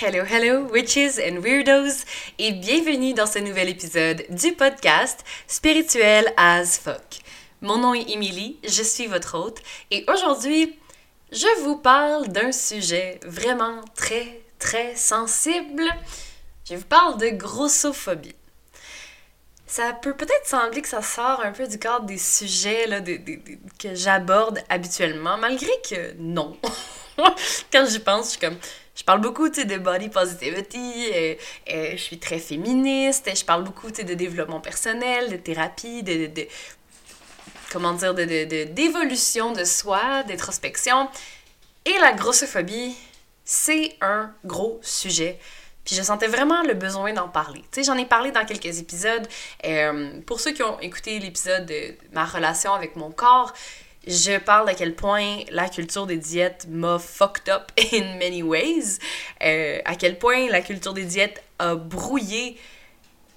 Hello, hello, witches and weirdos, et bienvenue dans ce nouvel épisode du podcast Spirituel as fuck. Mon nom est Emily, je suis votre hôte, et aujourd'hui, je vous parle d'un sujet vraiment très, très sensible. Je vous parle de grossophobie. Ça peut peut-être sembler que ça sort un peu du cadre des sujets que j'aborde habituellement, malgré que non. Quand j'y pense, je suis comme je parle beaucoup de body positivity, et, je suis très féministe, je parle beaucoup de développement personnel, de thérapie, de, comment dire, d'évolution de, soi, d'introspection. Et la grossophobie, c'est un gros sujet. Puis je sentais vraiment le besoin d'en parler. Tu sais, j'en ai parlé dans quelques épisodes. Euh, pour ceux qui ont écouté l'épisode de ma relation avec mon corps, je parle à quel point la culture des diètes m'a fucked up in many ways, euh, à quel point la culture des diètes a brouillé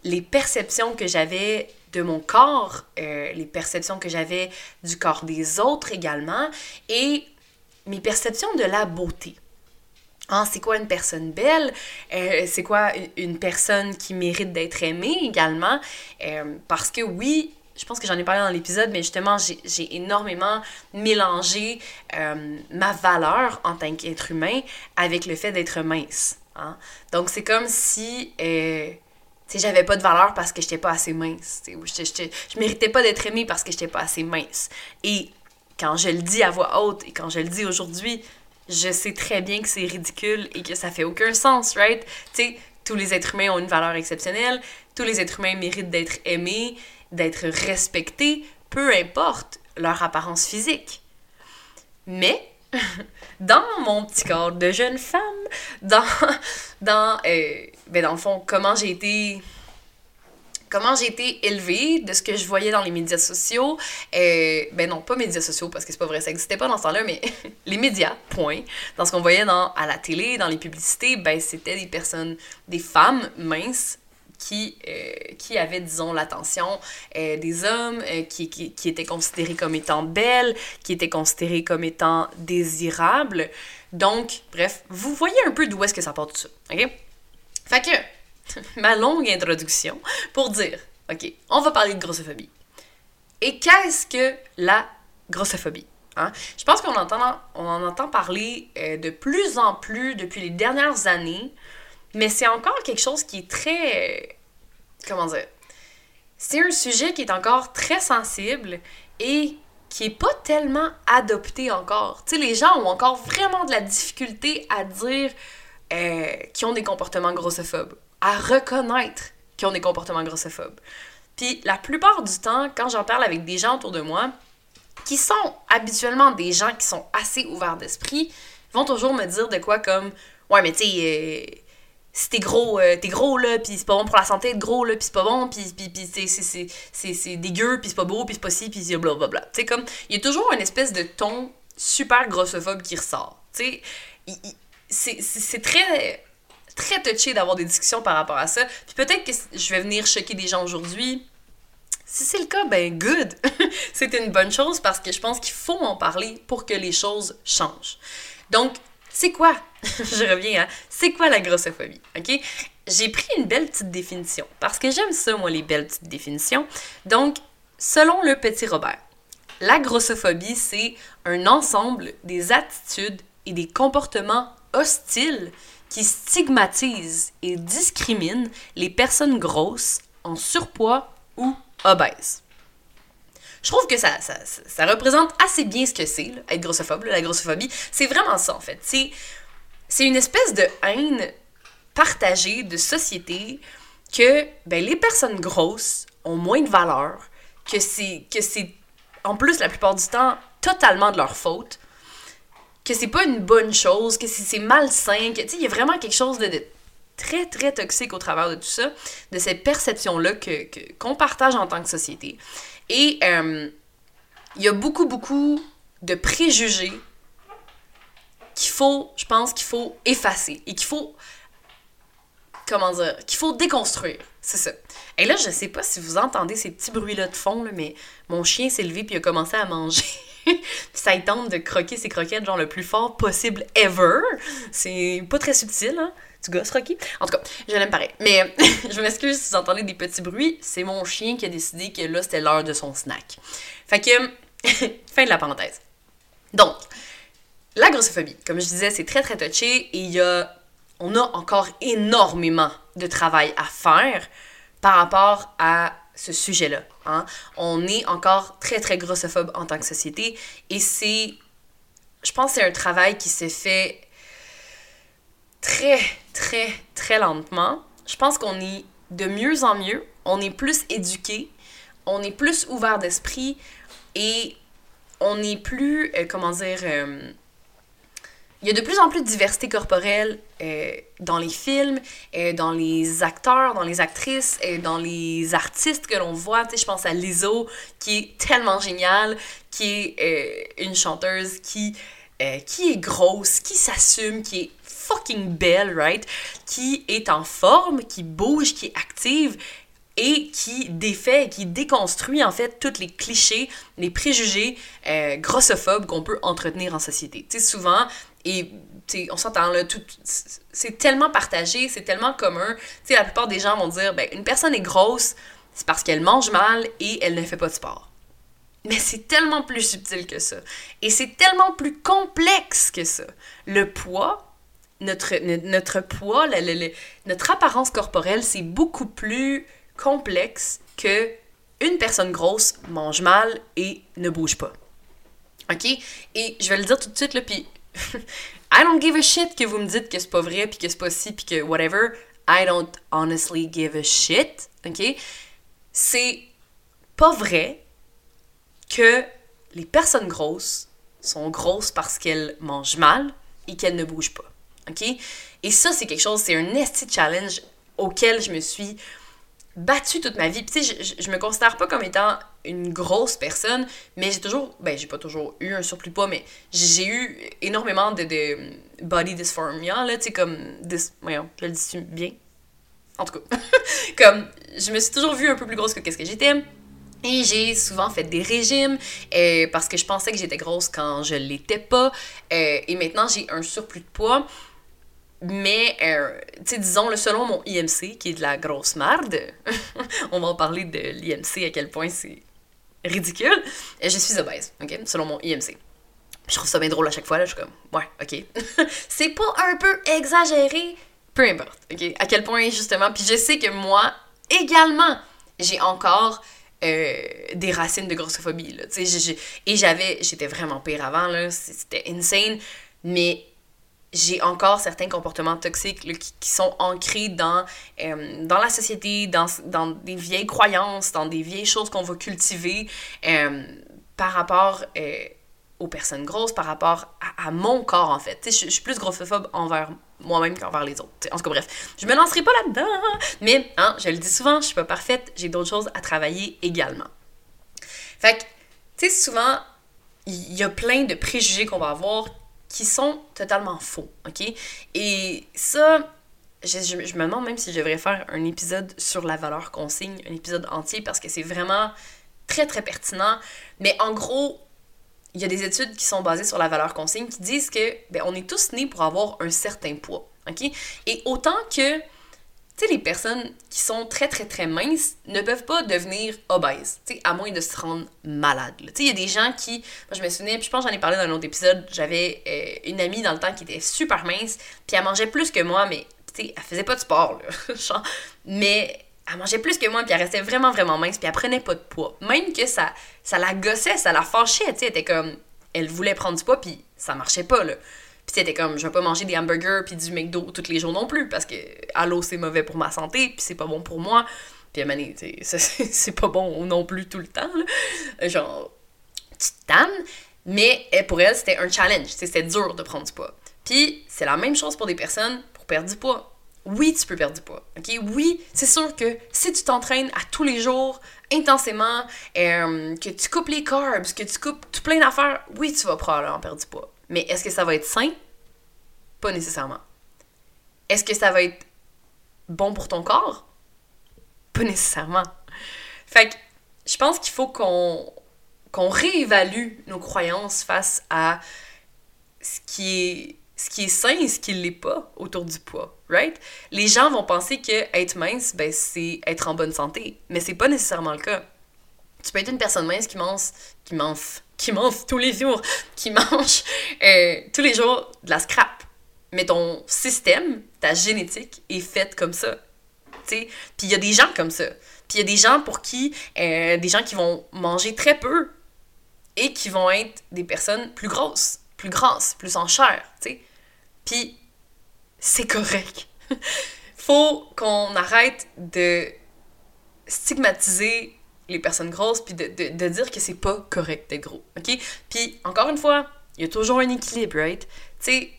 les perceptions que j'avais de mon corps, euh, les perceptions que j'avais du corps des autres également, et mes perceptions de la beauté. Ah, c'est quoi une personne belle? Euh, c'est quoi une personne qui mérite d'être aimée également? parce que oui, je pense que j'en ai parlé dans l'épisode, mais justement, j'ai énormément mélangé euh, ma valeur en tant qu'être humain avec le fait d'être mince. Hein. Donc, c'est comme si euh, j'avais pas de valeur parce que j'étais pas assez mince. Je, je, méritais pas d'être aimée parce que j'étais pas assez mince. Et quand je le dis à voix haute et quand je le dis aujourd'hui, je sais très bien que c'est ridicule et que ça fait aucun sens, right? Tu tous les êtres humains ont une valeur exceptionnelle, tous les êtres humains méritent d'être aimés, d'être respectés, peu importe leur apparence physique. Mais, dans mon petit corps de jeune femme, dans, dans, euh, ben dans le fond, comment j'ai été comment j'ai été élevée, de ce que je voyais dans les médias sociaux. Euh, ben non, pas médias sociaux, parce que c'est pas vrai, ça existait pas dans ce temps-là, mais les médias, point. Dans ce qu'on voyait dans, à la télé, dans les publicités, ben c'était des personnes, des femmes minces qui, euh, qui avaient, disons, l'attention euh, des hommes, euh, qui, qui, qui, étaient considérés comme étant belles, qui étaient considérés comme étant désirables. Donc, bref, vous voyez un peu d'où est-ce que ça part tout ça, ok? Fait que, ma longue introduction pour dire, ok, on va parler de grossophobie. Et qu'est-ce que la grossophobie? Hein? Je pense qu'on en entend parler de plus en plus depuis les dernières années, mais c'est encore quelque chose qui est très. Comment dire? C'est un sujet qui est encore très sensible et qui est pas tellement adopté encore. Tu sais, les gens ont encore vraiment de la difficulté à dire euh, qu'ils ont des comportements grossophobes, à reconnaître qu'ils ont des comportements grossophobes. Puis la plupart du temps, quand j'en parle avec des gens autour de moi, qui sont habituellement des gens qui sont assez ouverts d'esprit, vont toujours me dire de quoi comme Ouais, mais tu sais, euh, si t'es gros, euh, t'es gros, là, pis c'est pas bon pour la santé d'être gros, là, pis c'est pas bon, pis c'est dégueu, pis c'est pas beau, pis c'est pas ci, c'est blablabla. Tu sais, comme, il y a toujours une espèce de ton super grossophobe qui ressort. Tu sais, c'est très, très touché d'avoir des discussions par rapport à ça. Puis peut-être que je vais venir choquer des gens aujourd'hui. Si c'est le cas, ben good! c'est une bonne chose parce que je pense qu'il faut en parler pour que les choses changent. Donc, c'est quoi? Je reviens à c'est quoi la grossophobie? OK? J'ai pris une belle petite définition parce que j'aime ça, moi, les belles petites définitions. Donc, selon le petit Robert, la grossophobie, c'est un ensemble des attitudes et des comportements hostiles qui stigmatisent et discriminent les personnes grosses, en surpoids ou obèses je trouve que ça, ça, représente assez bien ce que c'est, être grossophobe, la grossophobie. C'est vraiment ça, en fait. C'est une espèce de haine partagée de société que ben, les personnes grosses ont moins de valeur, que c'est, que c'est, en plus, la plupart du temps, totalement de leur faute, que c'est pas une bonne chose, que c'est, malsain, que, il y a vraiment quelque chose de, très, très toxique au travers de tout ça, de cette perception-là que, qu'on partage en tant que société. Et euh, il y a beaucoup, beaucoup de préjugés qu'il faut, je pense qu'il faut effacer et qu'il faut, comment dire, qu'il faut déconstruire. C'est ça. Et là, je sais pas si vous entendez ces petits bruits-là de fond, mais mon chien s'est levé puis a commencé à manger. ça tente de croquer ses croquettes genre le plus fort possible ever. C'est pas très subtil, hein? Tu gosses, Rocky? En tout cas, je l'aime pareil. Mais je m'excuse si vous entendez des petits bruits. C'est mon chien qui a décidé que là, c'était l'heure de son snack. Fait que, fin de la parenthèse. Donc, la grossophobie, comme je disais, c'est très très touché et il y a, on a encore énormément de travail à faire par rapport à ce sujet-là. Hein. On est encore très, très grossophobe en tant que société et c'est, je pense, c'est un travail qui s'est fait très, très, très lentement. Je pense qu'on est de mieux en mieux, on est plus éduqué, on est plus ouvert d'esprit et on est plus, euh, comment dire, euh, il y a de plus en plus de diversité corporelle euh, dans les films, dans les acteurs, dans les actrices, dans les artistes que l'on voit. Tu sais, je pense à Lizzo, qui est tellement géniale, qui est une chanteuse qui, qui est grosse, qui s'assume, qui est fucking belle, right? Qui est en forme, qui bouge, qui est active et qui défait, qui déconstruit en fait tous les clichés, les préjugés grossophobes qu'on peut entretenir en société. Tu sais, souvent, et on s'entend là, tout, c'est tellement partagé, c'est tellement commun. sais la plupart des gens vont dire, ben, une personne est grosse, c'est parce qu'elle mange mal et elle ne fait pas de sport. Mais c'est tellement plus subtil que ça. Et c'est tellement plus complexe que ça. Le poids, notre, notre poids, notre apparence corporelle, c'est beaucoup plus complexe que une personne grosse mange mal et ne bouge pas. OK? Et je vais le dire tout de suite, là, puis I don't give a shit que vous me dites que c'est pas vrai, puis que c'est pas si, puis que whatever. I don't honestly give a shit, ok? C'est pas vrai que les personnes grosses sont grosses parce qu'elles mangent mal et qu'elles ne bougent pas, ok? Et ça, c'est quelque chose, c'est un nasty challenge auquel je me suis battue toute ma vie. tu sais, je, je, me considère pas comme étant une grosse personne, mais j'ai toujours, ben j'ai pas toujours eu un surplus de poids, mais j'ai eu énormément de, de body dysphoria, là, tu sais, comme, voyons, je le dis bien? En tout cas, comme, je me suis toujours vue un peu plus grosse que qu'est-ce que j'étais. Et j'ai souvent fait des régimes euh, parce que je pensais que j'étais grosse quand je l'étais pas. Euh, et maintenant, j'ai un surplus de poids. Mais, euh, tu disons, selon mon IMC, qui est de la grosse merde, on va en parler de l'IMC, à quel point c'est ridicule, je suis obèse, ok, selon mon IMC. Je trouve ça bien drôle à chaque fois, là, je suis comme, ouais, ok. c'est pas un peu exagéré, peu importe, ok, à quel point, justement, puis je sais que moi, également, j'ai encore euh, des racines de grossophobie, là, tu sais, et j'avais, j'étais vraiment pire avant, là, c'était insane, mais j'ai encore certains comportements toxiques qui, sont ancrés dans, euh, dans la société, dans, dans, des vieilles croyances, dans des vieilles choses qu'on va cultiver euh, par rapport euh, aux personnes grosses, par rapport à, mon corps, en fait. Je, suis plus grossophobe envers moi-même qu'envers les autres. En tout cas, bref, je me lancerai pas là-dedans, mais hein, je le dis souvent, je suis pas parfaite, j'ai d'autres choses à travailler également. Fait que, tu sais, souvent, il y a plein de préjugés qu'on va avoir qui sont totalement faux, ok? Et ça, je, me demande même si je devrais faire un épisode sur la valeur consigne, un épisode entier, parce que c'est vraiment très, très pertinent. Mais en gros, il y a des études qui sont basées sur la valeur consigne qui disent que ben, on est tous nés pour avoir un certain poids, ok? Et autant que tu sais, les personnes qui sont très, très, très minces ne peuvent pas devenir obèses, tu à moins de se rendre malade. Tu sais, il y a des gens qui... Moi, je me souviens, puis je pense que j'en ai parlé dans un autre épisode, j'avais euh, une amie dans le temps qui était super mince, puis elle mangeait plus que moi, mais, tu sais, elle faisait pas de sport, là, mais elle mangeait plus que moi, puis elle restait vraiment, vraiment mince, puis elle prenait pas de poids. Même que ça, ça la gossait, ça la fâchait, tu sais, elle était comme... Elle voulait prendre du poids, puis ça marchait pas, là. Puis c'était comme, je vais pas manger des hamburgers puis du McDo tous les jours non plus parce que, allô, c'est mauvais pour ma santé, puis c'est pas bon pour moi. Puis à un c'est pas bon non plus tout le temps. Genre, tu tannes. Mais eh, pour elle, c'était un challenge. C'était dur de prendre du poids. Puis c'est la même chose pour des personnes pour perdre du poids. Oui, tu peux perdre du poids. OK? Oui, c'est sûr que si tu t'entraînes à tous les jours, intensément, que tu coupes les carbs, que tu coupes tout plein d'affaires, oui, tu vas probablement perdre du poids. Mais est-ce que ça va être sain? Pas nécessairement. Est-ce que ça va être bon pour ton corps? Pas nécessairement. Fait que je pense qu'il faut qu'on réévalue nos croyances face à ce qui est ce qui est sain et ce qui ne l'est pas autour du poids, right? Les gens vont penser que être mince, ben, c'est être en bonne santé, mais c'est pas nécessairement le cas. Tu peux être une personne mince qui mange, qui qui mange tous les jours, qui mange euh, tous les jours de la scrap, mais ton système, ta génétique est faite comme ça. Puis il y a des gens comme ça. Puis il y a des gens pour qui, euh, des gens qui vont manger très peu et qui vont être des personnes plus grosses, plus grasses, plus en chair, tu. Puis c'est correct. Faut qu'on arrête de stigmatiser les personnes grosses puis de, de, dire que c'est pas correct d'être gros, ok? Puis encore une fois, il y a toujours un équilibre, right? Tu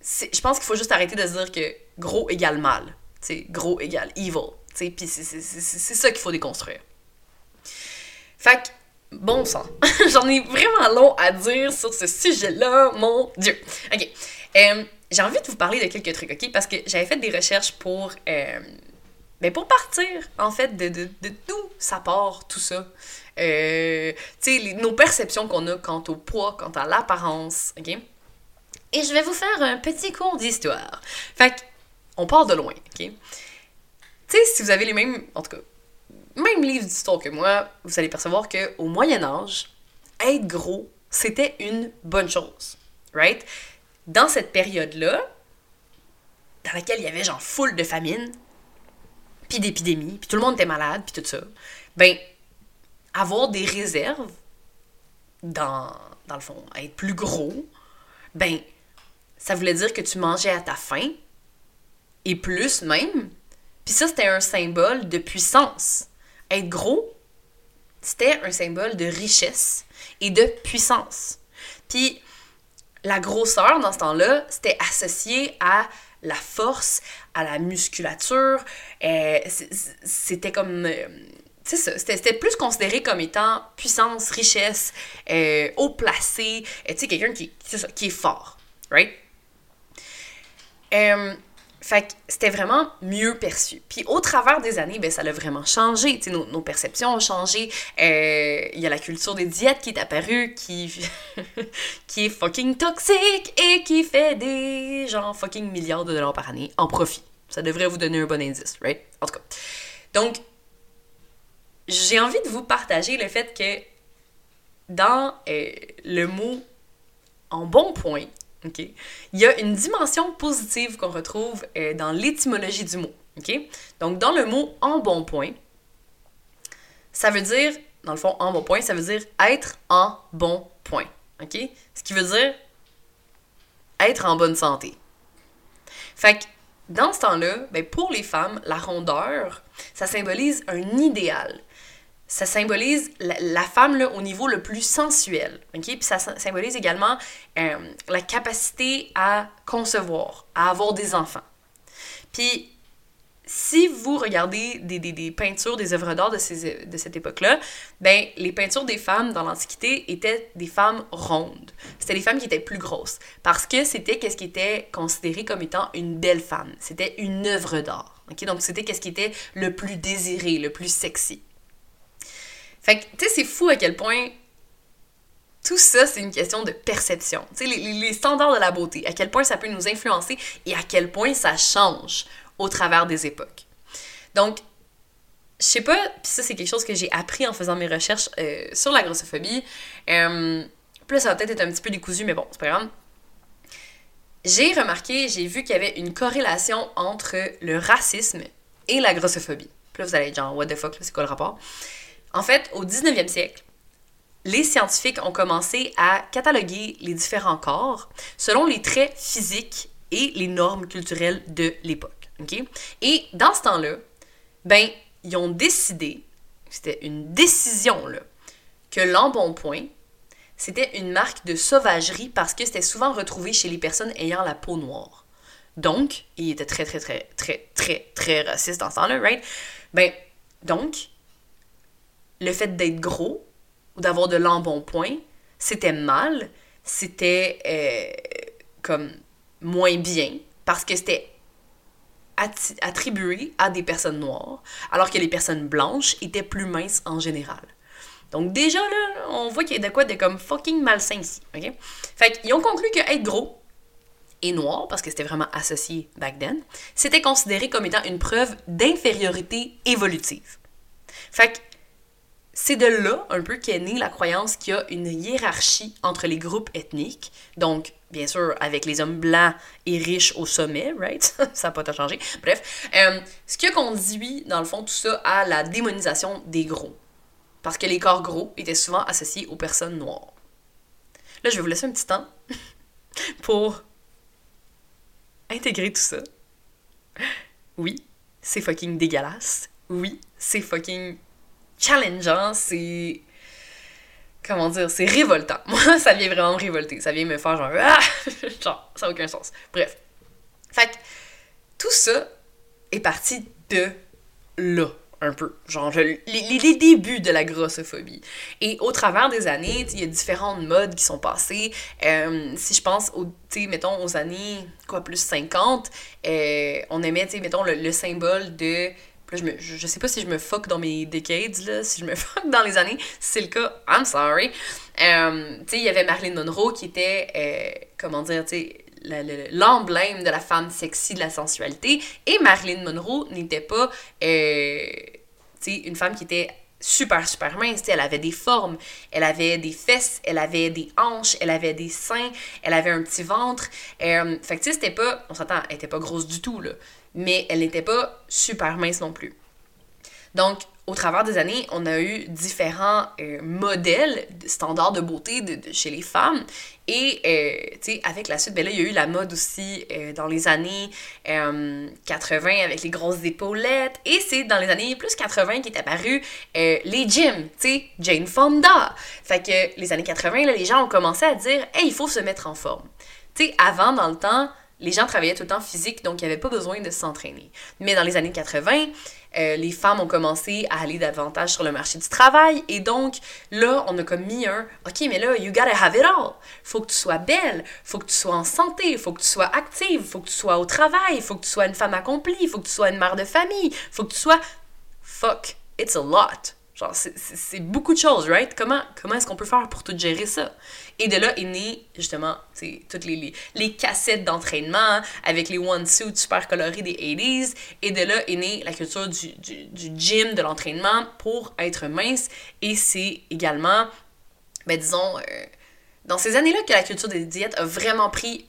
sais, je pense qu'il faut juste arrêter de se dire que gros égale mal, tu sais, gros égale evil, tu sais, puis c'est ça qu'il faut déconstruire. Fait que, bon sang, j'en ai vraiment long à dire sur ce sujet-là, mon Dieu. Ok, euh, j'ai envie de vous parler de quelques trucs, OK? Parce que j'avais fait des recherches pour, euh, ben pour partir, en fait, de, de, de ça part, tout ça. Euh, tu sais, nos perceptions qu'on a quant au poids, quant à l'apparence, OK? Et je vais vous faire un petit cours d'histoire. Fait on part de loin, OK? Tu sais, si vous avez les mêmes, en tout cas, même livre d'histoire que moi, vous allez percevoir qu'au Moyen Âge, être gros, c'était une bonne chose, right? dans cette période-là, dans laquelle il y avait genre foule de famine, puis d'épidémies, puis tout le monde était malade, puis tout ça, ben, avoir des réserves dans, dans le fond, être plus gros, ben, ça voulait dire que tu mangeais à ta faim, et plus même. Puis ça, c'était un symbole de puissance. Être gros, c'était un symbole de richesse et de puissance. Puis la grosseur, dans ce temps-là, c'était associé à la force, à la musculature. Euh, c'était comme. Euh, c'est ça, c'était plus considéré comme étant puissance, richesse, euh, haut placé, tu sais, quelqu'un qui, qui est fort, right? Fait que c'était vraiment mieux perçu. Puis au travers des années, ben, ça a vraiment changé. Nos, nos, perceptions ont changé. Euh, il y a la culture des diètes qui est apparue, qui, qui est fucking toxique et qui fait des genre fucking milliards de dollars par année en profit. Ça devrait vous donner un bon indice, right? En tout cas. Donc, j'ai envie de vous partager le fait que dans euh, le mot en bon point, il y a une dimension positive qu'on retrouve euh, dans l'étymologie du mot. Donc, dans le mot en bon point, ça veut dire, dans le fond, en bon point, ça veut dire être en bon point. OK? Ce qui veut dire être en bonne santé. Fait que, dans ce temps-là, ben, pour les femmes, la rondeur, ça symbolise un idéal ça symbolise la, femme là, au niveau le plus sensuel. ok? Puis ça symbolise également euh, la capacité à concevoir, à avoir des enfants. Puis si vous regardez des, des, peintures, des œuvres d'art de, de cette époque-là, ben, les peintures des femmes dans l'Antiquité étaient des femmes rondes. C'était des femmes qui étaient plus grosses. Parce que c'était qu'est-ce qui était considéré comme étant une belle femme. C'était une œuvre d'art. ok? Donc c'était qu'est-ce qui était le plus désiré, le plus sexy. Fait que, tu sais, c'est fou à quel point tout ça, c'est une question de perception. Tu sais, les, standards de la beauté, à quel point ça peut nous influencer et à quel point ça change au travers des époques. Donc, je sais pas, puis ça, c'est quelque chose que j'ai appris en faisant mes recherches euh, sur la grossophobie. Euh, plus ça va peut-être être un petit peu décousu, mais bon, c'est pas grave. J'ai remarqué, j'ai vu qu'il y avait une corrélation entre le racisme et la grossophobie. Puis là, vous allez être genre, what the fuck, c'est quoi le rapport? En fait, au 19e siècle, les scientifiques ont commencé à cataloguer les différents corps selon les traits physiques et les normes culturelles de l'époque. Et dans ce temps-là, ben, ils ont décidé, c'était une décision, là, que l'embonpoint, c'était une marque de sauvagerie parce que c'était souvent retrouvé chez les personnes ayant la peau noire. Donc, il était très, très, très, très, très, très raciste dans ce temps-là, right? Ben, donc, le fait d'être gros ou d'avoir de l'embonpoint, c'était mal, c'était euh, comme moins bien parce que c'était attribué à des personnes noires, alors que les personnes blanches étaient plus minces en général. Donc déjà, là, on voit qu'il y a de quoi de comme fucking malsain ici, ok? Fait qu'ils ont conclu que être gros et noir, parce que c'était vraiment associé back then, c'était considéré comme étant une preuve d'infériorité évolutive. Fait c'est de là un peu qu'est née la croyance qu'il y a une hiérarchie entre les groupes ethniques. Donc, bien sûr, avec les hommes blancs et riches au sommet, right? ça n'a pas changé. Bref, euh, ce qui a conduit, dans le fond, tout ça à la démonisation des gros. Parce que les corps gros étaient souvent associés aux personnes noires. Là, je vais vous laisser un petit temps pour intégrer tout ça. Oui, c'est fucking dégueulasse. Oui, c'est fucking challengeant, c'est. Comment dire, c'est révoltant. Moi, ça vient vraiment me révolter. Ça vient me faire genre. Ah! genre, ça n'a aucun sens. Bref. Fait que tout ça est parti de là un peu, genre les, les, débuts de la grossophobie. Et au travers des années, il y a différentes modes qui sont passées. Euh, si je pense, au, mettons, aux années, quoi, plus 50, euh, on aimait, mettons, le, le symbole de je, me, je, sais pas si je me fuck dans mes decades, là, si je me fuck dans les années. Si c'est le cas, I'm sorry. Euh, tu sais, il y avait Marilyn Monroe qui était, euh, comment dire, tu sais, l'emblème de la femme sexy, de la sensualité. Et Marilyn Monroe n'était pas, euh, tu sais, une femme qui était super, super mince. elle avait des formes, elle avait des fesses, elle avait des hanches, elle avait des seins, elle avait un petit ventre. Euh, fait que, tu c'était pas, on s'entend, elle était pas grosse du tout, là mais elle n'était pas super mince non plus. Donc, au travers des années, on a eu différents euh, modèles, standards de beauté de, chez les femmes. Et, euh, tu sais, avec la suite, ben là, il y a eu la mode aussi euh, dans les années 80 avec les grosses épaulettes. Et c'est dans les années plus 80 qu'est apparu les gyms, tu sais, Jane Fonda. Fait que les années 80, là, les gens ont commencé à dire, hey, il faut se mettre en forme. Tu sais, avant, dans le temps, les gens travaillaient tout le temps physique, donc il n'y avait pas besoin de s'entraîner. Mais dans les années 80, euh, les femmes ont commencé à aller davantage sur le marché du travail, et donc là, on a comme mis un OK, mais là, you gotta have it all. Faut que tu sois belle, faut que tu sois en santé, faut que tu sois active, faut que tu sois au travail, faut que tu sois une femme accomplie, faut que tu sois une mère de famille, faut que tu sois. Fuck, it's a lot. Genre, c'est beaucoup de choses, right? Comment, comment est-ce qu'on peut faire pour tout gérer ça? Et de là est né, justement, toutes les, les, cassettes d'entraînement avec les one-suits super colorés des 80s. Et de là est née la culture du, du, du gym, de l'entraînement pour être mince. Et c'est également, ben disons, euh, dans ces années-là que la culture des diètes a vraiment pris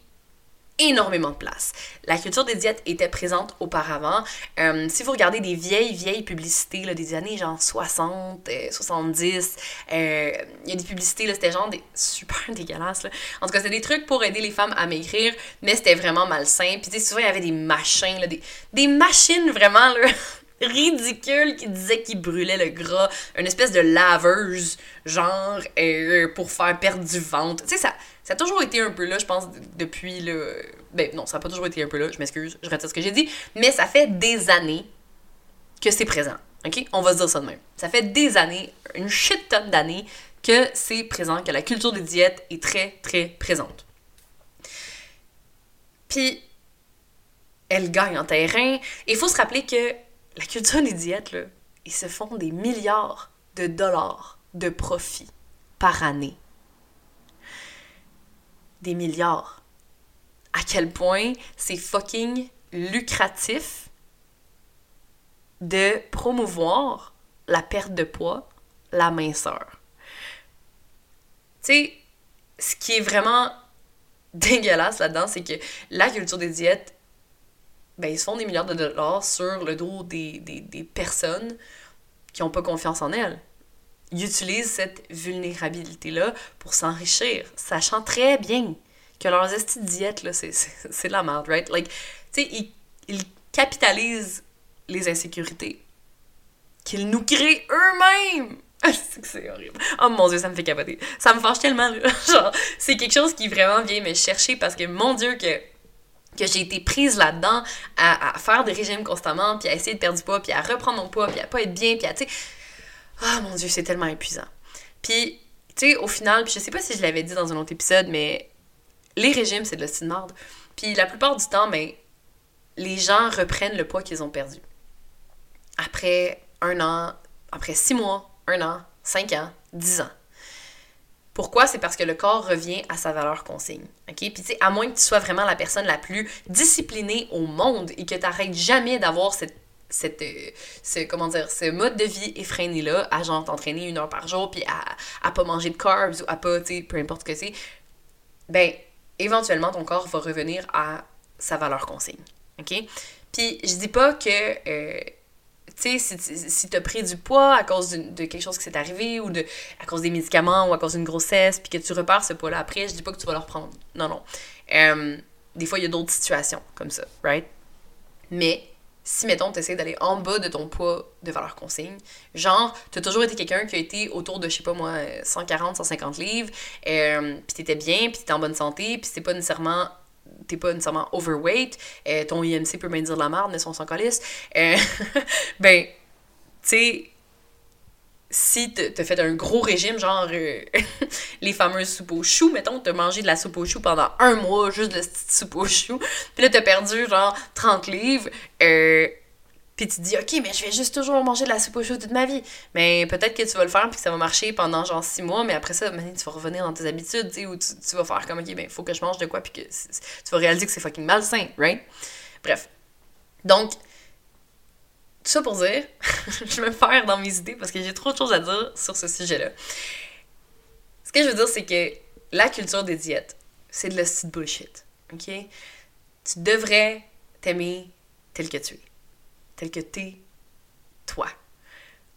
énormément de place. La culture des diètes était présente auparavant. Euh, si vous regardez des vieilles, vieilles publicités des années genre 60, 70, euh, euh, il y a des publicités, c'était genre des super dégueulasses. En tout cas, c'était des trucs pour aider les femmes à maigrir, mais c'était vraiment malsain. Puis souvent, il y avait des machins, des, machines vraiment ridicules qui disaient qu'ils brûlaient le gras. Une espèce de laveuse, genre, pour faire perdre du ventre. Tu sais, ça ça a toujours été un peu là, je pense, depuis le. Ben non, ça n'a pas toujours été un peu là, je m'excuse, je retire ce que j'ai dit, mais ça fait des années que c'est présent. OK? On va se dire ça de même. Ça fait des années, une shit tonne d'années, que c'est présent, que la culture des diètes est très, très présente. Puis, elle gagne en terrain. Et il faut se rappeler que la culture des diètes, là, ils se font des milliards de dollars de profit par année des milliards. À quel point c'est fucking lucratif de promouvoir la perte de poids, la minceur. Tu sais, ce qui est vraiment dégueulasse là-dedans, c'est que la culture des diètes, ben, ils se font des milliards de dollars sur le dos des, des personnes qui n'ont pas confiance en elles utilisent cette vulnérabilité-là pour s'enrichir, sachant très bien que leurs estis de diète, là, c'est, c'est, de la merde, right? Like, tu sais, ils, ils capitalisent les insécurités qu'ils nous créent eux-mêmes! c'est horrible. Oh mon dieu, ça me fait capoter. Ça me fâche tellement. Genre, c'est quelque chose qui vraiment vient me chercher parce que, mon dieu, que que j'ai été prise là-dedans à, à, faire des régimes constamment, puis à essayer de perdre du poids, puis à reprendre mon poids, puis à pas être bien, puis à, tu sais, ah mon dieu, c'est tellement épuisant. Puis, tu sais, au final, puis je sais pas si je l'avais dit dans un autre épisode, mais les régimes, c'est de la de marde. Puis la plupart du temps, ben, les gens reprennent le poids qu'ils ont perdu. Après un an, après six mois, un an, cinq ans, 10 ans. Pourquoi? C'est parce que le corps revient à sa valeur consigne. OK? Puis tu sais, à moins que tu sois vraiment la personne la plus disciplinée au monde et que tu n'arrêtes jamais d'avoir cette cette, euh, ce, comment dire, ce mode de vie effréné-là, à genre t'entraîner une heure par jour, puis à, à pas manger de carbs ou à pas, tu sais, peu importe que c'est, ben, éventuellement, ton corps va revenir à sa valeur consigne. OK? Puis, je dis pas que, euh, tu sais, si, si t'as pris du poids à cause de, quelque chose qui s'est arrivé ou de, à cause des médicaments ou à cause d'une grossesse, puis que tu repars ce poids-là après, je dis pas que tu vas le reprendre. Non, non. Euh, des fois, il y a d'autres situations comme ça, right? Mais si, mettons, tu essaies d'aller en bas de ton poids de valeur consigne, genre, tu as toujours été quelqu'un qui a été autour de, je sais pas moi, 140, 150 livres, euh, puis t'étais bien, puis t'étais en bonne santé, puis c'est pas nécessairement t'es pas nécessairement overweight, euh, ton IMC peut bien dire la merde, mais son calisse, euh, ben, tu sais, si t'as fait un gros régime, genre euh, les fameuses soupes aux choux, mettons, t'as mangé de la soupe aux choux pendant un mois, juste de cette soupe aux choux, puis là t'as perdu genre 30 livres, euh, puis tu te dis, ok, mais je vais juste toujours manger de la soupe aux choux toute ma vie. Mais peut-être que tu vas le faire, puis que ça va marcher pendant genre 6 mois, mais après ça, tu vas revenir dans tes habitudes, tu sais, ou tu, vas faire comme, ok, ben faut que je mange de quoi, puis que tu vas réaliser que c'est fucking malsain, right? Bref. Donc, tout ça pour dire, je me faire dans mes idées parce que j'ai trop de choses à dire sur ce sujet-là. Ce que je veux dire, c'est que la culture des diètes, c'est de la style bullshit. OK? Tu devrais t'aimer tel que tu es. Tel que t'es toi.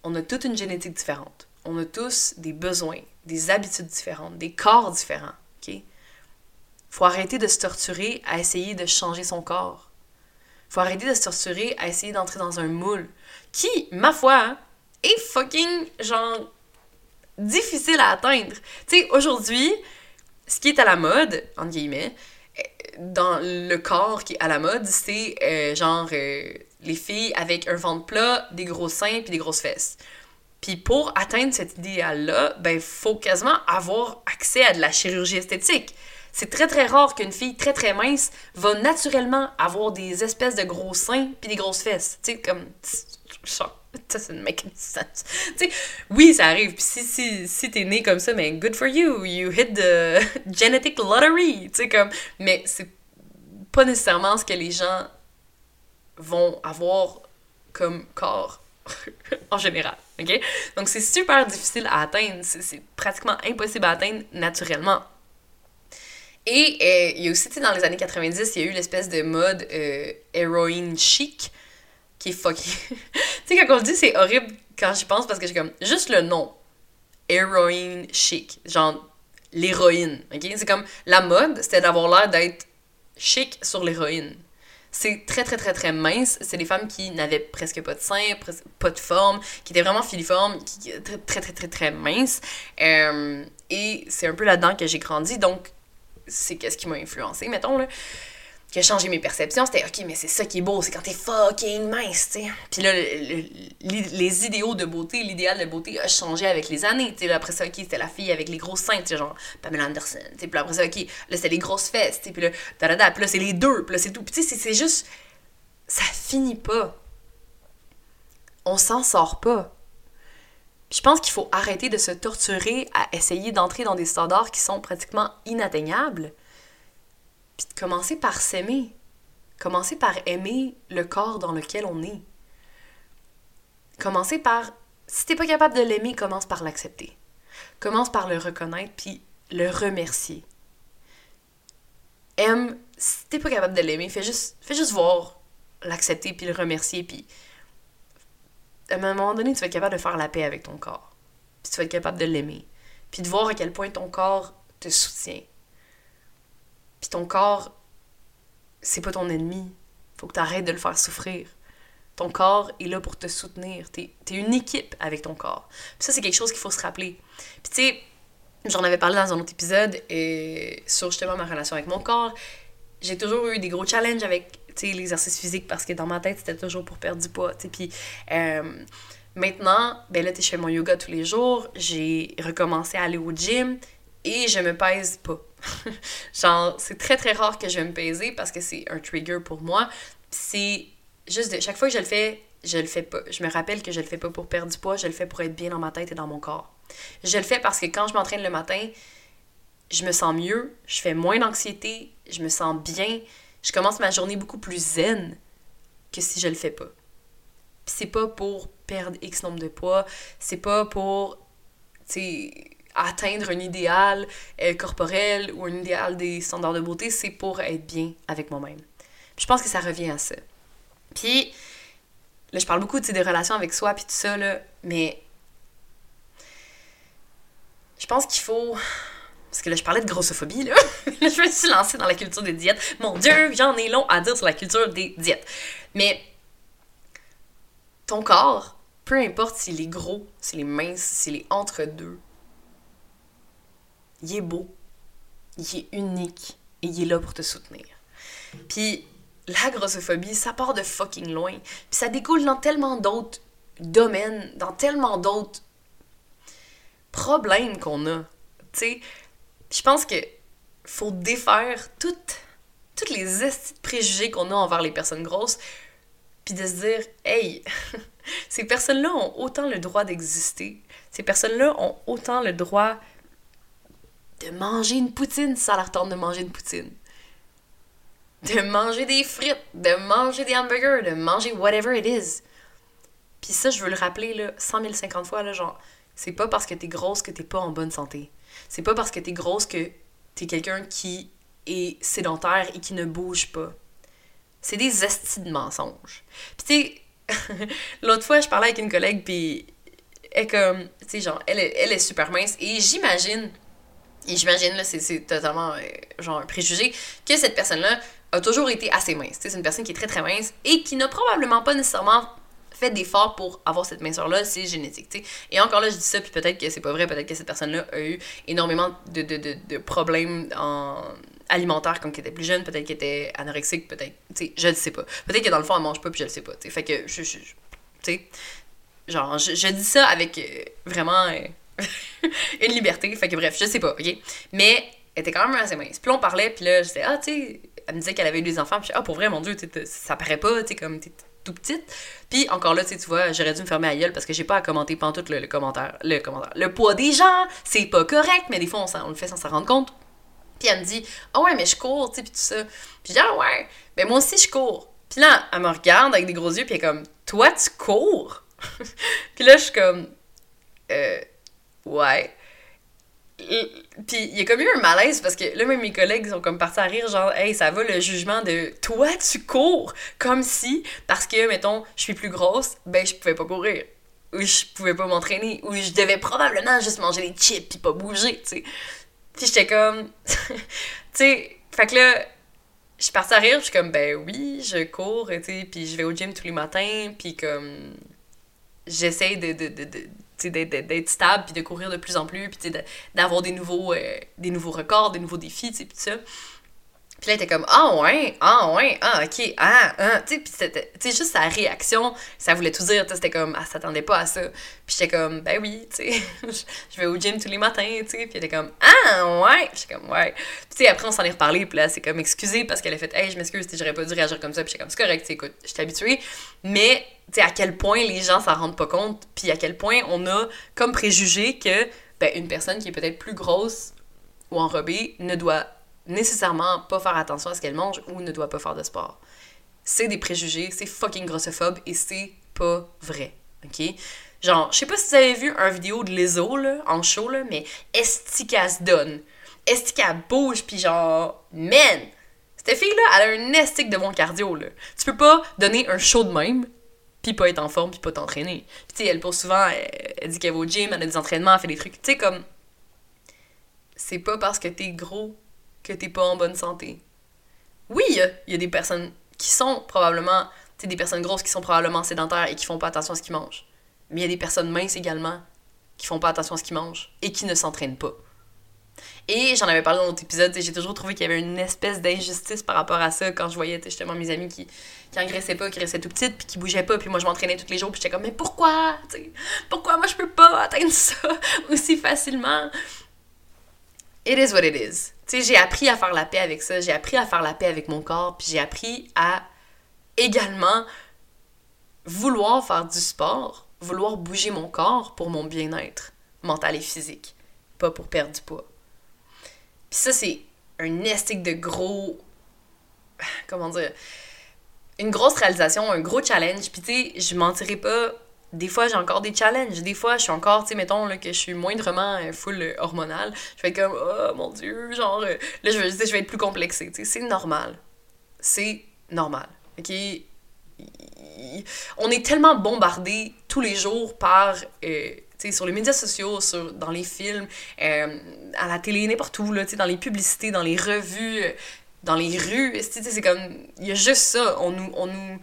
On a toute une génétique différente. On a tous des besoins, des habitudes différentes, des corps différents. OK? Faut arrêter de se torturer à essayer de changer son corps faut arrêter de se torturer à essayer d'entrer dans un moule qui, ma foi, est fucking, genre, difficile à atteindre. Tu sais, aujourd'hui, ce qui est à la mode, entre guillemets, euh, dans le corps qui est à la mode, c'est euh, genre euh, les filles avec un ventre plat, des gros seins puis des grosses fesses. Puis pour atteindre cet idéal-là, ben faut quasiment avoir accès à de la chirurgie esthétique. C'est très très rare qu'une fille très très mince va naturellement avoir des espèces de gros seins puis des grosses fesses. Tu sais, comme. Ça, ça ne make sense. Tu sais, oui, ça arrive. Puis si, si, si t'es né comme ça, mais good for you. You hit the genetic lottery. Tu sais, comme. Mais c'est pas nécessairement ce que les gens vont avoir comme corps en général. OK? Donc c'est super difficile à atteindre. C'est pratiquement impossible à atteindre naturellement. Et euh, il y a aussi, tu sais, dans les années 90, il y a eu l'espèce de mode euh, héroïne chic qui est fucking. tu sais, quand on le dit, c'est horrible quand j'y pense parce que j'ai comme. Juste le nom. Héroïne chic. Genre, l'héroïne. Ok? C'est comme. La mode, c'était d'avoir l'air d'être chic sur l'héroïne. C'est très, très, très, très mince. C'est des femmes qui n'avaient presque pas de seins, pas de forme, qui étaient vraiment filiformes, qui très, très, très, très, très minces. Euh, et c'est un peu là-dedans que j'ai grandi. Donc, c'est qu'est-ce qui m'a influencé, mettons, là, qui a changé mes perceptions, c'était OK, mais c'est ça qui est beau, c'est quand t'es fucking mince, tu sais. Puis là, les idéaux de beauté, l'idéal de beauté a changé avec les années, tu sais. Après ça, OK, c'était la fille avec les grosses seins, tu sais, genre Pamela Anderson, tu sais. Puis après ça, OK, là, c'était les grosses fesses, tu sais. Puis là, da, puis là, c'est les deux, puis là, c'est tout. Puis tu sais, c'est juste. Ça finit pas. On s'en sort pas. Je pense qu'il faut arrêter de se torturer à essayer d'entrer dans des standards qui sont pratiquement inatteignables. Puis commencer par s'aimer. Commencer par aimer le corps dans lequel on est. Commencer par. Si t'es pas capable de l'aimer, commence par l'accepter. Commence par le reconnaître puis le remercier. Aime. Si t'es pas capable de l'aimer, fais juste, fais juste voir l'accepter puis le remercier puis à un moment donné, tu vas être capable de faire la paix avec ton corps. Puis tu vas être capable de l'aimer. Puis de voir à quel point ton corps te soutient. Puis ton corps, c'est pas ton ennemi. Faut que tu arrêtes de le faire souffrir. Ton corps est là pour te soutenir. T'es es une équipe avec ton corps. Puis ça, c'est quelque chose qu'il faut se rappeler. Puis tu sais, j'en avais parlé dans un autre épisode et sur justement ma relation avec mon corps. J'ai toujours eu des gros challenges avec l'exercice physique parce que dans ma tête, c'était toujours pour perdre du poids. Puis euh, maintenant, ben là, je fais mon yoga tous les jours. J'ai recommencé à aller au gym et je me pèse pas. Genre, c'est très très rare que je me peser parce que c'est un trigger pour moi. C'est juste chaque fois que je le fais, je le fais pas. Je me rappelle que je le fais pas pour perdre du poids, je le fais pour être bien dans ma tête et dans mon corps. Je le fais parce que quand je m'entraîne le matin, je me sens mieux, je fais moins d'anxiété, je me sens bien, je commence ma journée beaucoup plus zen que si je le fais pas. Puis c'est pas pour perdre X nombre de poids, c'est pas pour atteindre un idéal euh, corporel ou un idéal des standards de beauté, c'est pour être bien avec moi-même. Je pense que ça revient à ça. Puis là, je parle beaucoup des relations avec soi puis tout ça, là, mais je pense qu'il faut parce que là, je parlais de grossophobie, là. je me suis lancée dans la culture des diètes. Mon Dieu, j'en ai long à dire sur la culture des diètes. Mais ton corps, peu importe s'il est gros, s'il est mince, s'il est entre deux, il est beau, il est unique et il est là pour te soutenir. Puis la grossophobie, ça part de fucking loin. Puis ça découle dans tellement d'autres domaines, dans tellement d'autres problèmes qu'on a. Tu sais, je pense que faut défaire toutes, toutes les préjugés qu'on a envers les personnes grosses, puis de se dire, hey, ces personnes-là ont autant le droit d'exister. Ces personnes-là ont autant le droit de manger une poutine ça leur tente de manger une poutine. De manger des frites, de manger des hamburgers, de manger whatever it is. Puis ça, je veux le rappeler là, 100 050 fois, là, genre, c'est pas parce que t'es grosse que t'es pas en bonne santé. C'est pas parce que t'es grosse que t'es quelqu'un qui est sédentaire et qui ne bouge pas. C'est des estis de mensonges. Puis tu sais, l'autre fois, je parlais avec une collègue, puis elle comme, tu sais, elle est super mince, et j'imagine, et j'imagine, là, c'est totalement, euh, genre, un préjugé, que cette personne-là a toujours été assez mince. C'est une personne qui est très, très mince, et qui n'a probablement pas nécessairement fait d'efforts pour avoir cette minceur-là, c'est génétique. sais. Et encore là, je dis ça, puis peut-être que c'est pas vrai, peut-être que cette personne-là a eu énormément de, de, de, de problèmes en alimentaires quand elle était plus jeune, peut-être qu'elle était anorexique, peut-être, tu sais, je ne sais pas. Peut-être que dans le fond, elle mange pas, puis je le sais pas, tu Fait que, je, tu sais, genre, je, dis ça avec euh, vraiment euh, une liberté, fait que bref, je sais pas, ok? Mais elle était quand même assez mince. Puis on parlait, puis là, je disais, ah, tu sais, elle me disait qu'elle avait eu des enfants, puis je ah, pour vrai, mon Dieu, ça paraît pas, tu sais, comme, petite. Puis encore là, tu vois, j'aurais dû me fermer à gueule parce que j'ai pas à commenter pendant tout le, commentaire. Le commentaire. Le poids des gens, c'est pas correct, mais des fois, on, le fait sans s'en rendre compte. Puis elle me dit, ah oh ouais, mais je cours, tu sais, puis tout ça. Puis je dis, ah ouais, ben moi aussi, je cours. Puis là, elle me regarde avec des gros yeux, puis elle est comme, toi, tu cours? puis là, je suis comme, euh, ouais puis il y a comme eu un malaise parce que là, même mes collègues sont comme partis à rire, genre, hey, ça va le jugement de toi, tu cours? Comme si, parce que, mettons, je suis plus grosse, ben je pouvais pas courir. Ou je pouvais pas m'entraîner. Ou je devais probablement juste manger des chips puis pas bouger, tu sais. Puis j'étais comme. tu sais, fait que là, je suis partie à rire, je suis comme, ben oui, je cours, tu sais, puis je vais au gym tous les matins, puis comme. De, de, de d'être stable, puis de courir de plus en plus, puis d'avoir des nouveaux, euh, des nouveaux records, des nouveaux défis, puis tout ça. Puis là, elle était comme Ah ouais, ah ouais, ah ok, ah, ah. Tu sais, puis juste sa réaction, ça voulait tout dire. C'était comme Elle s'attendait pas à ça. Puis j'étais comme Ben oui, tu sais, je vais au gym tous les matins, tu sais. Puis elle était comme Ah ouais. J'étais comme Ouais. Puis tu sais, après, on s'en est reparlé. Puis là, c'est comme excusé parce qu'elle a fait Hey, je m'excuse, j'aurais pas dû réagir comme ça. Puis j'étais comme C'est correct, écoute, je habituée. Mais tu sais, à quel point les gens s'en rendent pas compte. Puis à quel point on a comme préjugé que ben, une personne qui est peut-être plus grosse ou enrobée ne doit nécessairement pas faire attention à ce qu'elle mange ou ne doit pas faire de sport. C'est des préjugés, c'est fucking grossophobe et c'est pas vrai. OK? Genre, je sais pas si vous avez vu un vidéo de Lizzo, là, en show, là, mais est-ce qu'elle se donne? Est-ce qu'elle bouge? Puis genre, man! Cette fille-là, elle a un estique de bon cardio, là. Tu peux pas donner un show de même, puis pas être en forme, puis pas t'entraîner. Puis tu elle pose souvent, elle, elle dit qu'elle va au gym, elle a des entraînements, elle fait des trucs. Tu comme... C'est pas parce que t'es gros que t'es pas en bonne santé. Oui, il y, a des personnes qui sont probablement, tu des personnes grosses qui sont probablement sédentaires et qui font pas attention à ce qu'ils mangent. Mais il y a des personnes minces également qui font pas attention à ce qu'ils mangent et qui ne s'entraînent pas. Et j'en avais parlé dans l'autre épisode, j'ai toujours trouvé qu'il y avait une espèce d'injustice par rapport à ça quand je voyais justement mes amis qui, qui engraissaient pas, qui restaient tout petites, puis qui bougeaient pas, puis moi je m'entraînais tous les jours, puis j'étais comme, mais pourquoi? pourquoi moi je peux pas atteindre ça aussi facilement? It is what it is. Tu j'ai appris à faire la paix avec ça, j'ai appris à faire la paix avec mon corps, puis j'ai appris à également vouloir faire du sport, vouloir bouger mon corps pour mon bien-être. mental et physique, pas pour perdre du poids. Puis ça, c'est un estique de gros. Comment dire Une grosse réalisation, un gros challenge. Puis tu sais, je mentirais pas. Des fois, j'ai encore des challenges. Des fois, je suis encore, tu sais, mettons là, que je suis moindrement euh, full euh, hormonal. Je fais comme, oh mon dieu, genre, euh, là, je vais, je vais être plus complexée. C'est normal. C'est normal. OK? On est tellement bombardé tous les jours par sur les médias sociaux, sur, dans les films, euh, à la télé, n'importe où, là, dans les publicités, dans les revues, euh, dans les rues. C'est comme. Il y a juste ça. On nous,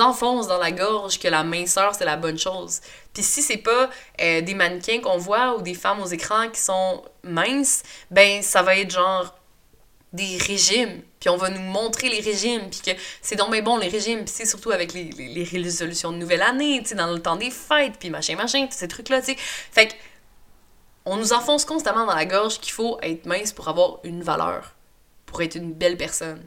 enfonce dans la gorge que la minceur, c'est la bonne chose. Puis si c'est pas euh, des mannequins qu'on voit ou des femmes aux écrans qui sont minces, ben ça va être genre des régimes, puis on va nous montrer les régimes, puis que c'est donc bien bon les régimes, puis c'est surtout avec les, les, résolutions de nouvelle année, tu sais, dans le temps des fêtes, puis machin, machin, tous ces trucs-là, tu sais. Fait que, on nous enfonce constamment dans la gorge qu'il faut être mince pour avoir une valeur, pour être une belle personne,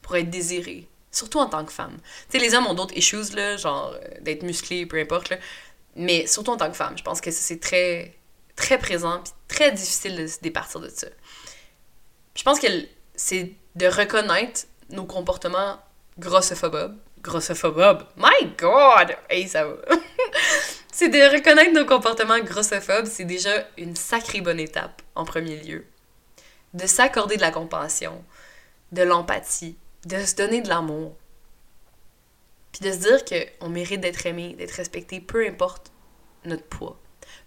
pour être désiré, surtout en tant que femme. Tu sais, les hommes ont d'autres issues, là, genre euh, d'être musclés, peu importe, mais surtout en tant que femme, je pense que c'est très, très présent, puis très difficile de se départir de ça. Je pense que c'est de reconnaître nos comportements grossophobes. Grossophobes? My God! Hey, ça va. c'est de reconnaître nos comportements grossophobes, c'est déjà une sacrée bonne étape en premier lieu. De s'accorder de la compassion, de l'empathie, de se donner de l'amour. Puis de se dire qu'on mérite d'être aimé, d'être respecté, peu importe notre poids,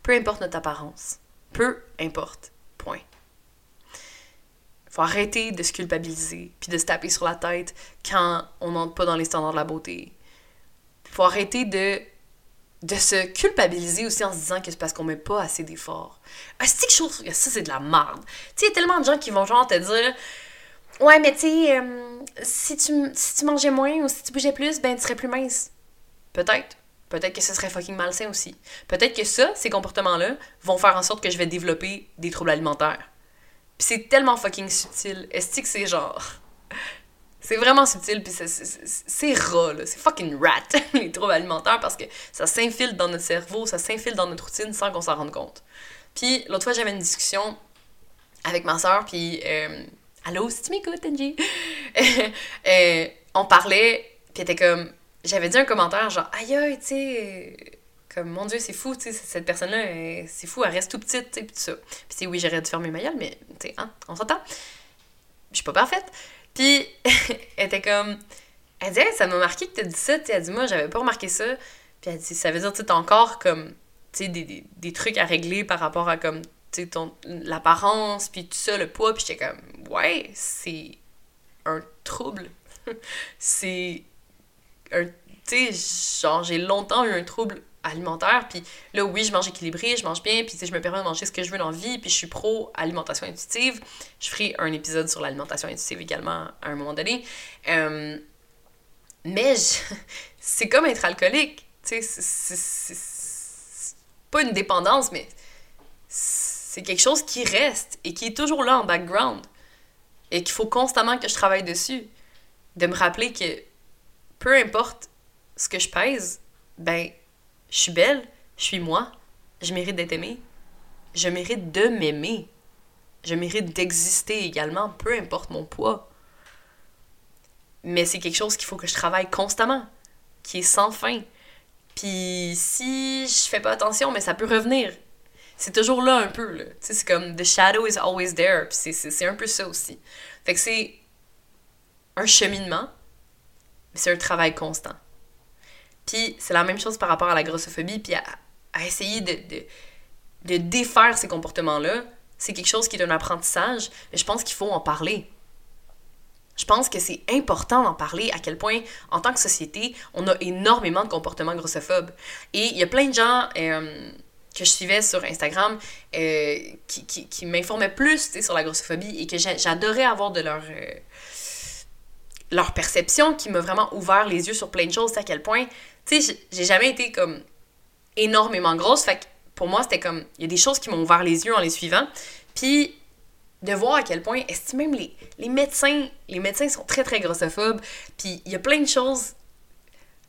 peu importe notre apparence, peu importe. Point faut arrêter de se culpabiliser puis de se taper sur la tête quand on n'entre pas dans les standards de la beauté. Faut arrêter de se culpabiliser aussi en se disant que c'est parce qu'on met pas assez d'efforts. Ah, quelque chose, ça c'est de la merde. Tu sais, il y a tellement de gens qui vont genre te dire Ouais, mais tu sais, euh, si, tu, si tu mangeais moins ou si tu bougeais plus, ben tu serais plus mince. Peut-être. Peut-être que ce serait fucking malsain aussi. Peut-être que ça, ces comportements-là, vont faire en sorte que je vais développer des troubles alimentaires. Pis c'est tellement fucking subtil. Est-ce que c'est genre. C'est vraiment subtil, puis c'est rat, là. C'est fucking rat, les troubles alimentaires, parce que ça s'infile dans notre cerveau, ça s'infile dans notre routine sans qu'on s'en rende compte. Puis l'autre fois, j'avais une discussion avec ma soeur, puis. Euh, Allô, si tu m'écoutes, Angie? euh, on parlait, puis était comme. J'avais dit un commentaire genre, aïe aïe, tu sais comme, mon Dieu, c'est fou, tu sais, cette personne-là, c'est fou, elle reste tout petite, tu sais, tout ça. Puis, tu oui, j'aurais dû fermer ma gueule, mais, tu sais, hein, on s'entend. Je suis pas parfaite. Puis, elle était comme, elle dit, ça m'a marqué que tu dit ça, tu sais, elle dit, moi, j'avais pas remarqué ça. Puis, elle dit, ça veut dire, tu sais, encore, comme, tu sais, des, des, des, trucs à régler par rapport à, comme, tu sais, l'apparence, puis tout ça, le poids. Puis, j'étais comme, ouais, c'est un trouble. c'est un, tu sais, genre, j'ai longtemps eu un trouble alimentaire. Puis là, oui, je mange équilibré, je mange bien, puis je me permets de manger ce que je veux dans la vie, puis je suis pro alimentation intuitive. Je ferai un épisode sur l'alimentation intuitive également à un moment donné. Euh, mais c'est comme être alcoolique. Tu sais, c'est pas une dépendance, mais c'est quelque chose qui reste et qui est toujours là en background. Et qu'il faut constamment que je travaille dessus. De me rappeler que peu importe ce que je pèse, ben je suis belle, je suis moi, je mérite d'être aimée, je mérite de m'aimer, je mérite d'exister également, peu importe mon poids. Mais c'est quelque chose qu'il faut que je travaille constamment, qui est sans fin. Puis si je fais pas attention, mais ça peut revenir. C'est toujours là un peu, là. c'est comme the shadow is always there. Puis c'est un peu ça aussi. Fait que c'est un cheminement, mais c'est un travail constant. Puis c'est la même chose par rapport à la grossophobie, puis à, essayer de, de, défaire ces comportements-là. C'est quelque chose qui est un apprentissage, mais je pense qu'il faut en parler. Je pense que c'est important d'en parler à quel point, en tant que société, on a énormément de comportements grossophobes. Et il y a plein de gens euh, que je suivais sur Instagram euh, qui, qui, m'informaient plus sur la grossophobie et que j'adorais avoir de leur, euh, leur perception qui m'a vraiment ouvert les yeux sur plein de choses, à quel point tu sais, j'ai jamais été comme énormément grosse. Fait que pour moi, c'était comme. Il y a des choses qui m'ont ouvert les yeux en les suivant. Puis de voir à quel point, est-ce que même les, les médecins, les médecins sont très très grossophobes. Puis il y a plein de choses,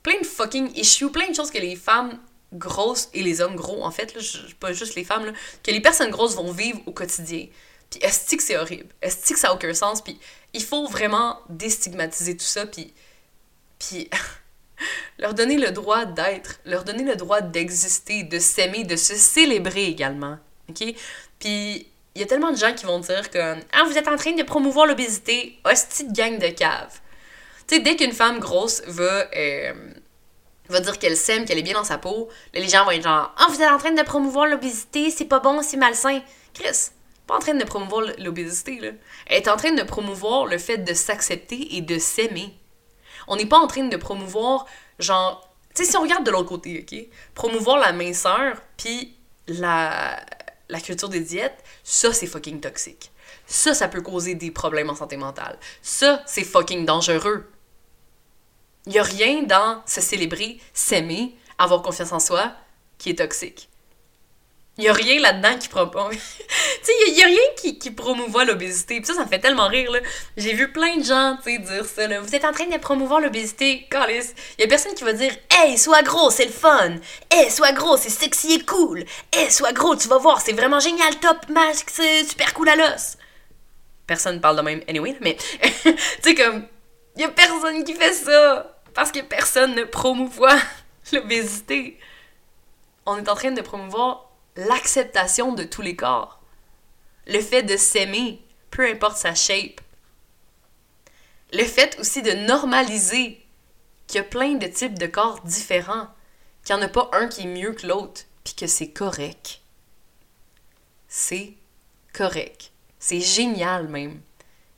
plein de fucking issues, plein de choses que les femmes grosses et les hommes gros, en fait, là, pas juste les femmes, là, que les personnes grosses vont vivre au quotidien. Puis est-ce que c'est horrible? Est-ce que ça n'a aucun sens? Puis il faut vraiment déstigmatiser tout ça, puis, puis leur donner le droit d'être, leur donner le droit d'exister, de s'aimer, de se célébrer également. OK? Puis il y a tellement de gens qui vont dire que Ah, vous êtes en train de promouvoir l'obésité, hostie de gang de cave. Tu sais, dès qu'une femme grosse va, euh, va dire qu'elle s'aime, qu'elle est bien dans sa peau, les gens vont être genre Ah, vous êtes en train de promouvoir l'obésité, c'est pas bon, c'est malsain. Chris, pas en train de promouvoir l'obésité, là. Elle est en train de promouvoir le fait de s'accepter et de s'aimer. On n'est pas en train de promouvoir, genre, tu sais, si on regarde de l'autre côté, ok? Promouvoir la minceur, puis la, la culture des diètes, ça, c'est fucking toxique. Ça, ça peut causer des problèmes en santé mentale. Ça, c'est fucking dangereux. Il y a rien dans se célébrer, s'aimer, avoir confiance en soi qui est toxique. Il y a rien là-dedans qui promouvoit. tu sais, a rien qui, qui promouvoit l'obésité. Puis ça, ça me fait tellement rire, là. J'ai vu plein de gens, tu sais, dire ça, là. Vous êtes en train de promouvoir l'obésité. Il y a personne qui va dire Hey, sois gros, c'est le fun. Hey, sois gros, c'est sexy et cool. Hey, sois gros, tu vas voir, c'est vraiment génial, top, max, c'est super cool à l'os. Personne parle de même, anyway, mais. tu sais, comme. Il y a personne qui fait ça. Parce que personne ne promouvoit l'obésité. On est en train de promouvoir l'acceptation de tous les corps. Le fait de s'aimer, peu importe sa shape. Le fait aussi de normaliser qu'il y a plein de types de corps différents, qu'il n'y en a pas un qui est mieux que l'autre, puis que c'est correct. C'est correct. C'est génial même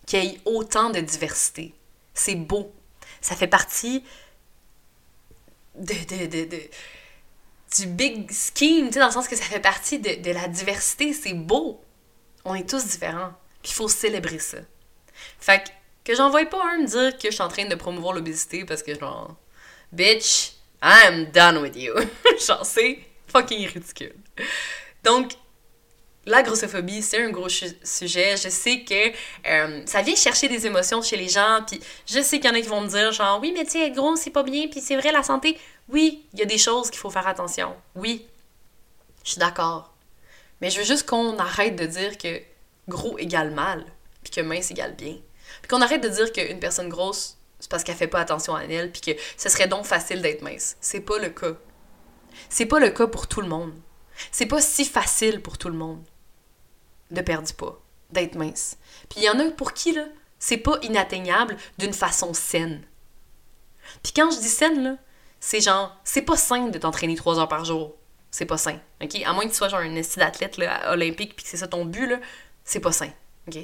qu'il y ait autant de diversité. C'est beau. Ça fait partie de, de, de, de du big scheme, tu sais, dans le sens que ça fait partie de, de la diversité, c'est beau. On est tous différents. Puis il faut célébrer ça. Fait que, que j'en pas un me dire que je suis en train de promouvoir l'obésité parce que genre, bitch, I'm done with you. genre, c'est fucking ridicule. Donc, la grossophobie, c'est un gros sujet. Je sais que euh, ça vient chercher des émotions chez les gens, puis je sais qu'il y en a qui vont me dire genre oui, mais tu sais, être gros, c'est pas bien, puis c'est vrai la santé. Oui, il y a des choses qu'il faut faire attention. Oui, je suis d'accord. Mais je veux juste qu'on arrête de dire que gros égale mal, puis que mince égale bien. Puis qu'on arrête de dire qu'une personne grosse, c'est parce qu'elle fait pas attention à elle, puis que ce serait donc facile d'être mince. C'est pas le cas. C'est pas le cas pour tout le monde. C'est pas si facile pour tout le monde de perdre poids, d'être mince. Puis il y en a pour qui, là, c'est pas inatteignable d'une façon saine. Puis quand je dis saine, là, c'est genre, c'est pas sain de t'entraîner trois heures par jour. C'est pas sain, OK? À moins que tu sois genre un esti d'athlète olympique puis que c'est ça ton but, là, c'est pas sain, OK?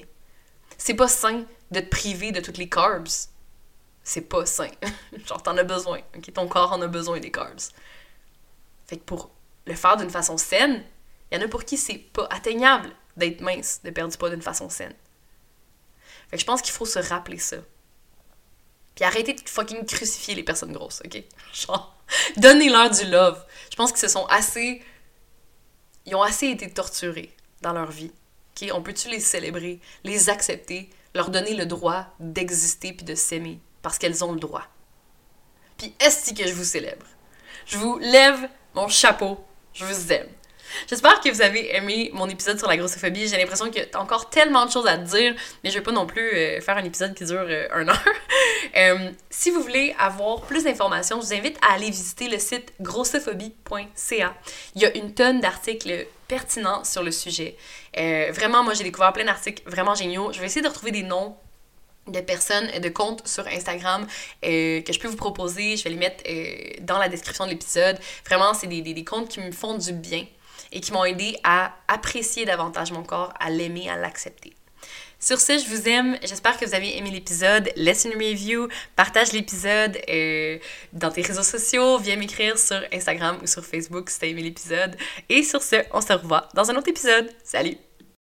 C'est pas sain de te priver de toutes les carbs. C'est pas sain. genre, t'en as besoin, OK? Ton corps en a besoin des carbs. Fait que pour le faire d'une façon saine, il y en a pour qui c'est pas atteignable d'être mince, de perdre du poids d'une façon saine. Fait que je pense qu'il faut se rappeler ça. Puis arrêtez de fucking crucifier les personnes grosses, ok? Genre, donnez-leur du love. Je pense qu'ils se sont assez. Ils ont assez été torturés dans leur vie. Ok? On peut-tu les célébrer, les accepter, leur donner le droit d'exister puis de s'aimer? Parce qu'elles ont le droit? Puis est-ce que je vous célèbre? Je vous lève mon chapeau. Je vous aime. J'espère que vous avez aimé mon épisode sur la grossophobie. J'ai l'impression qu'il y a encore tellement de choses à dire, mais je vais pas non plus euh, faire un épisode qui dure euh, un heure. Euh, si vous voulez avoir plus d'informations, je vous invite à aller visiter le site grossophobie.ca. Il y a une tonne d'articles pertinents sur le sujet. vraiment, moi, j'ai découvert plein d'articles vraiment géniaux. Je vais essayer de retrouver des noms de personnes, de comptes sur Instagram que je peux vous proposer. Je vais les mettre dans la description de l'épisode. Vraiment, c'est des comptes qui me font du bien et qui m'ont aidé à apprécier davantage mon corps, à l'aimer, à l'accepter. Sur ce, je vous aime. J'espère que vous avez aimé l'épisode. Laisse review, partage l'épisode euh, dans tes réseaux sociaux, viens m'écrire sur Instagram ou sur Facebook si t'as aimé l'épisode. Et sur ce, on se revoit dans un autre épisode. Salut!